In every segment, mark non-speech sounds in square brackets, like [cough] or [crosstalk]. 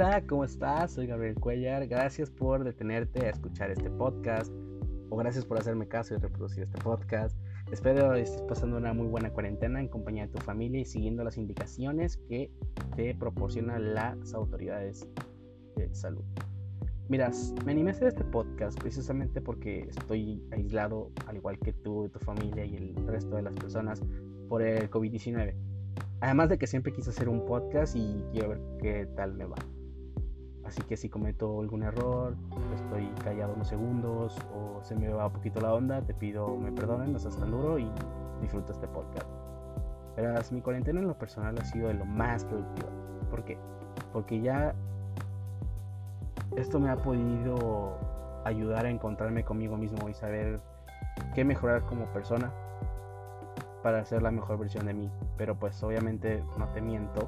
Hola, ¿cómo estás? Soy Gabriel Cuellar. Gracias por detenerte a escuchar este podcast o gracias por hacerme caso y reproducir este podcast. Espero estés pasando una muy buena cuarentena en compañía de tu familia y siguiendo las indicaciones que te proporcionan las autoridades de salud. Miras, me animé a hacer este podcast precisamente porque estoy aislado, al igual que tú, y tu familia y el resto de las personas, por el COVID-19. Además de que siempre quise hacer un podcast y quiero ver qué tal me va. Así que si cometo algún error, estoy callado unos segundos o se me va un poquito la onda, te pido me perdonen, no seas tan duro y disfruta este podcast. Verás, mi cuarentena en lo personal ha sido de lo más productiva. ¿Por qué? Porque ya esto me ha podido ayudar a encontrarme conmigo mismo y saber qué mejorar como persona, para ser la mejor versión de mí. Pero pues obviamente no te miento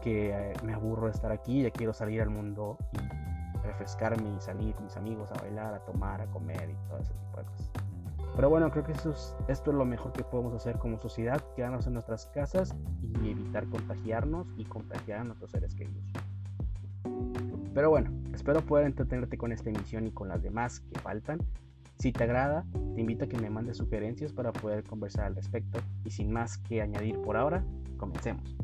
que eh, me aburro de estar aquí, ya quiero salir al mundo y refrescarme y salir con mis amigos a bailar, a tomar, a comer y todo ese tipo de cosas. Pero bueno, creo que esto es lo mejor que podemos hacer como sociedad, quedarnos en nuestras casas y evitar contagiarnos y contagiar a nuestros seres queridos. Pero bueno, espero poder entretenerte con esta emisión y con las demás que faltan. Si te agrada, te invito a que me mandes sugerencias para poder conversar al respecto y sin más que añadir por ahora, comencemos.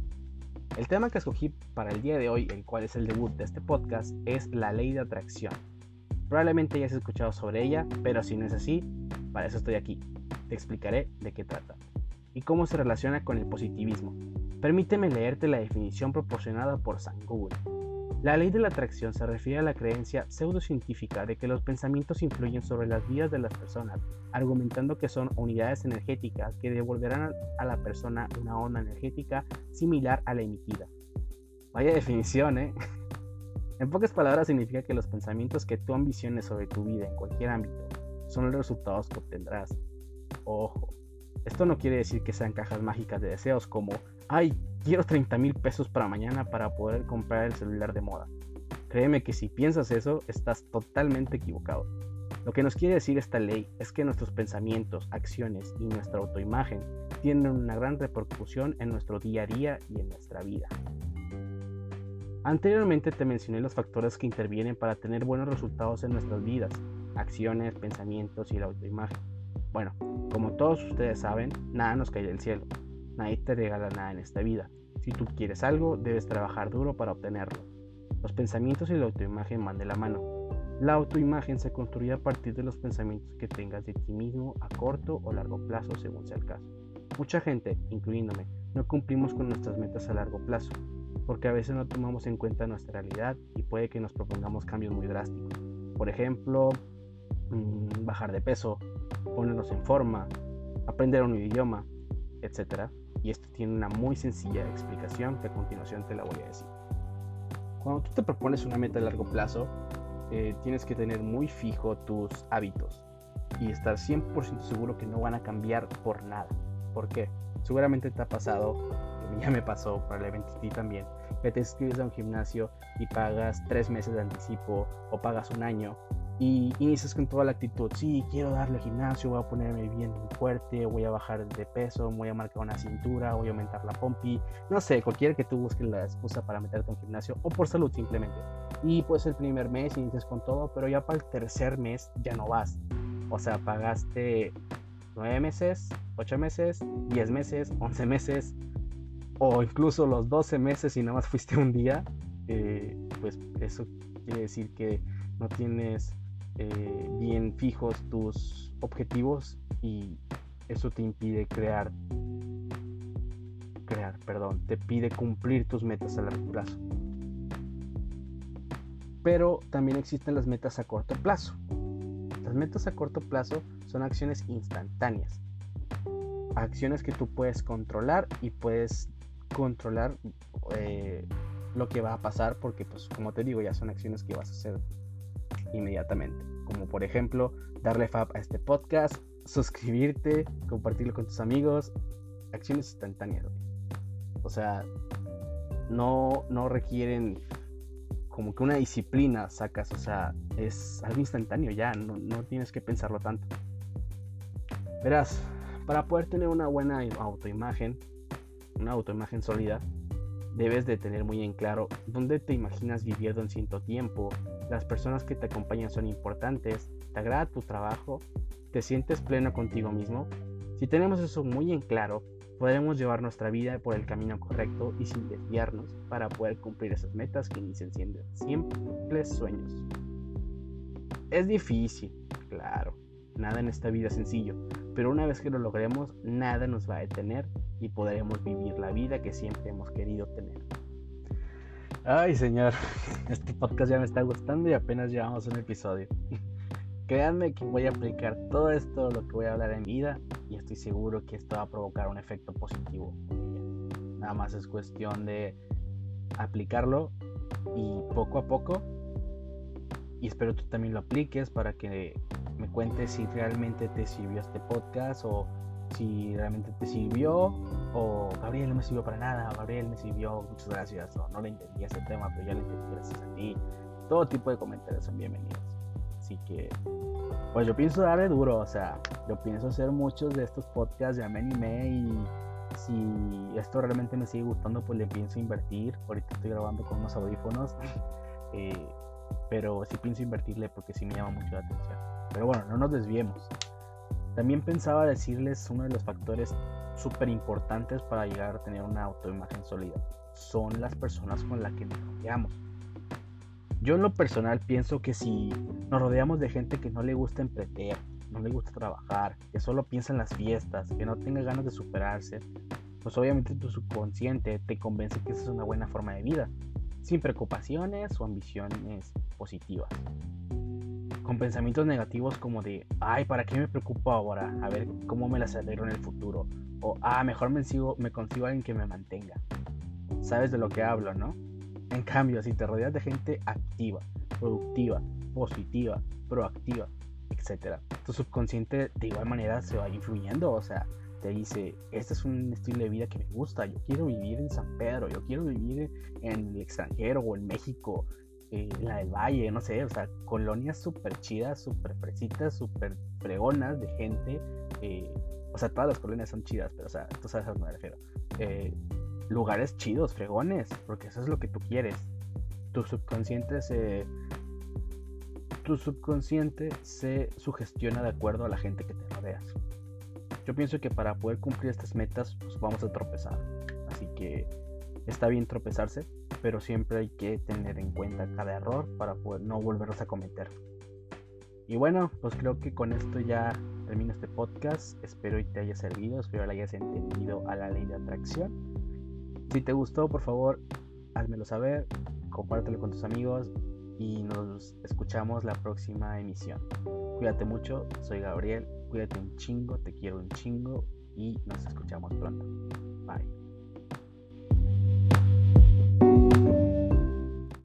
El tema que escogí para el día de hoy, el cual es el debut de este podcast, es la ley de atracción. Probablemente ya has escuchado sobre ella, pero si no es así, para eso estoy aquí. Te explicaré de qué trata y cómo se relaciona con el positivismo. Permíteme leerte la definición proporcionada por San Google. La ley de la atracción se refiere a la creencia pseudocientífica de que los pensamientos influyen sobre las vidas de las personas, argumentando que son unidades energéticas que devolverán a la persona una onda energética similar a la emitida. Vaya definición, ¿eh? [laughs] En pocas palabras significa que los pensamientos que tú ambiciones sobre tu vida en cualquier ámbito son los resultados que obtendrás. Ojo, esto no quiere decir que sean cajas mágicas de deseos como, ay, quiero 30 mil pesos para mañana para poder comprar el celular de moda. Créeme que si piensas eso, estás totalmente equivocado. Lo que nos quiere decir esta ley es que nuestros pensamientos, acciones y nuestra autoimagen tienen una gran repercusión en nuestro día a día y en nuestra vida. Anteriormente te mencioné los factores que intervienen para tener buenos resultados en nuestras vidas, acciones, pensamientos y la autoimagen. Bueno, como todos ustedes saben, nada nos cae del cielo. Nadie te regala nada en esta vida. Si tú quieres algo, debes trabajar duro para obtenerlo. Los pensamientos y la autoimagen van de la mano. La autoimagen se construye a partir de los pensamientos que tengas de ti mismo a corto o largo plazo según sea el caso. Mucha gente, incluyéndome, no cumplimos con nuestras metas a largo plazo, porque a veces no tomamos en cuenta nuestra realidad y puede que nos propongamos cambios muy drásticos. Por ejemplo, mm, bajar de peso, ponernos en forma, aprender un idioma, etc. Y esto tiene una muy sencilla explicación que a continuación te la voy a decir. Cuando tú te propones una meta a largo plazo, eh, tienes que tener muy fijo tus hábitos y estar 100% seguro que no van a cambiar por nada. ¿Por qué? Seguramente te ha pasado, ya me pasó, probablemente a ti también, que te inscribes a un gimnasio y pagas tres meses de anticipo o pagas un año y inicias con toda la actitud, sí, quiero darle al gimnasio, voy a ponerme bien fuerte, voy a bajar de peso, voy a marcar una cintura, voy a aumentar la pompi, no sé, cualquiera que tú busques la excusa para meterte en gimnasio o por salud simplemente. Y pues el primer mes inicias con todo, pero ya para el tercer mes ya no vas. O sea, pagaste nueve meses, ocho meses, diez meses, once meses o incluso los 12 meses y nada más fuiste un día, eh, pues eso quiere decir que no tienes eh, bien fijos tus objetivos y eso te impide crear, crear, perdón, te pide cumplir tus metas a largo plazo. Pero también existen las metas a corto plazo. Las metas a corto plazo son acciones instantáneas. Acciones que tú puedes controlar y puedes controlar eh, lo que va a pasar porque pues como te digo ya son acciones que vas a hacer inmediatamente. Como por ejemplo, darle fab a este podcast, suscribirte, compartirlo con tus amigos, acciones instantáneas. O sea, no, no requieren como que una disciplina sacas, o sea, es algo instantáneo ya, no, no tienes que pensarlo tanto. Verás, para poder tener una buena autoimagen, una autoimagen sólida, debes de tener muy en claro dónde te imaginas viviendo en cierto tiempo, las personas que te acompañan son importantes, te agrada tu trabajo, te sientes pleno contigo mismo. Si tenemos eso muy en claro, podremos llevar nuestra vida por el camino correcto y sin desviarnos para poder cumplir esas metas que inician siendo simples sueños. Es difícil, claro, nada en esta vida sencillo, pero una vez que lo logremos, nada nos va a detener y podremos vivir la vida que siempre hemos querido tener. Ay, señor, [laughs] este podcast ya me está gustando y apenas llevamos un episodio. [laughs] Créanme que voy a aplicar todo esto, lo que voy a hablar en vida, y estoy seguro que esto va a provocar un efecto positivo. Nada más es cuestión de aplicarlo y poco a poco. Y espero tú también lo apliques para que me cuentes si realmente te sirvió este podcast o si realmente te sirvió o Gabriel no me sirvió para nada, Gabriel me sirvió, muchas gracias, o no le entendí ese tema, pero ya le entendí gracias a ti. Todo tipo de comentarios son bienvenidos. Así que, pues yo pienso darle duro, o sea, yo pienso hacer muchos de estos podcasts, ya me animé y si esto realmente me sigue gustando, pues le pienso invertir. Ahorita estoy grabando con unos audífonos, [laughs] eh, pero sí pienso invertirle porque sí me llama mucho la atención. Pero bueno, no nos desviemos. También pensaba decirles uno de los factores súper importantes para llegar a tener una autoimagen sólida. Son las personas con las que nos rodeamos. Yo en lo personal pienso que si nos rodeamos de gente que no le gusta emprender, no le gusta trabajar, que solo piensa en las fiestas, que no tenga ganas de superarse, pues obviamente tu subconsciente te convence que esa es una buena forma de vida, sin preocupaciones o ambiciones positivas con pensamientos negativos como de, ay, ¿para qué me preocupo ahora? A ver cómo me las arreglo en el futuro. O, ah, mejor me, sigo, me consigo a alguien que me mantenga. Sabes de lo que hablo, ¿no? En cambio, si te rodeas de gente activa, productiva, positiva, proactiva, etc., tu subconsciente de igual manera se va influyendo. O sea, te dice, este es un estilo de vida que me gusta, yo quiero vivir en San Pedro, yo quiero vivir en el extranjero o en México, eh, la del Valle, no sé, o sea, colonias súper chidas, súper fresitas, súper fregonas de gente. Eh, o sea, todas las colonias son chidas, pero, o sea, tú sabes a que me refiero. Eh, lugares chidos, fregones, porque eso es lo que tú quieres. Tu subconsciente se. Tu subconsciente se sugestiona de acuerdo a la gente que te rodeas. Yo pienso que para poder cumplir estas metas, pues vamos a tropezar. Así que está bien tropezarse, pero siempre hay que tener en cuenta cada error para no volverlos a cometer. Y bueno, pues creo que con esto ya termino este podcast. Espero que te haya servido, espero que hayas entendido a la ley de atracción. Si te gustó, por favor, házmelo saber, compártelo con tus amigos y nos escuchamos la próxima emisión. Cuídate mucho, soy Gabriel, cuídate un chingo, te quiero un chingo y nos escuchamos pronto. Bye.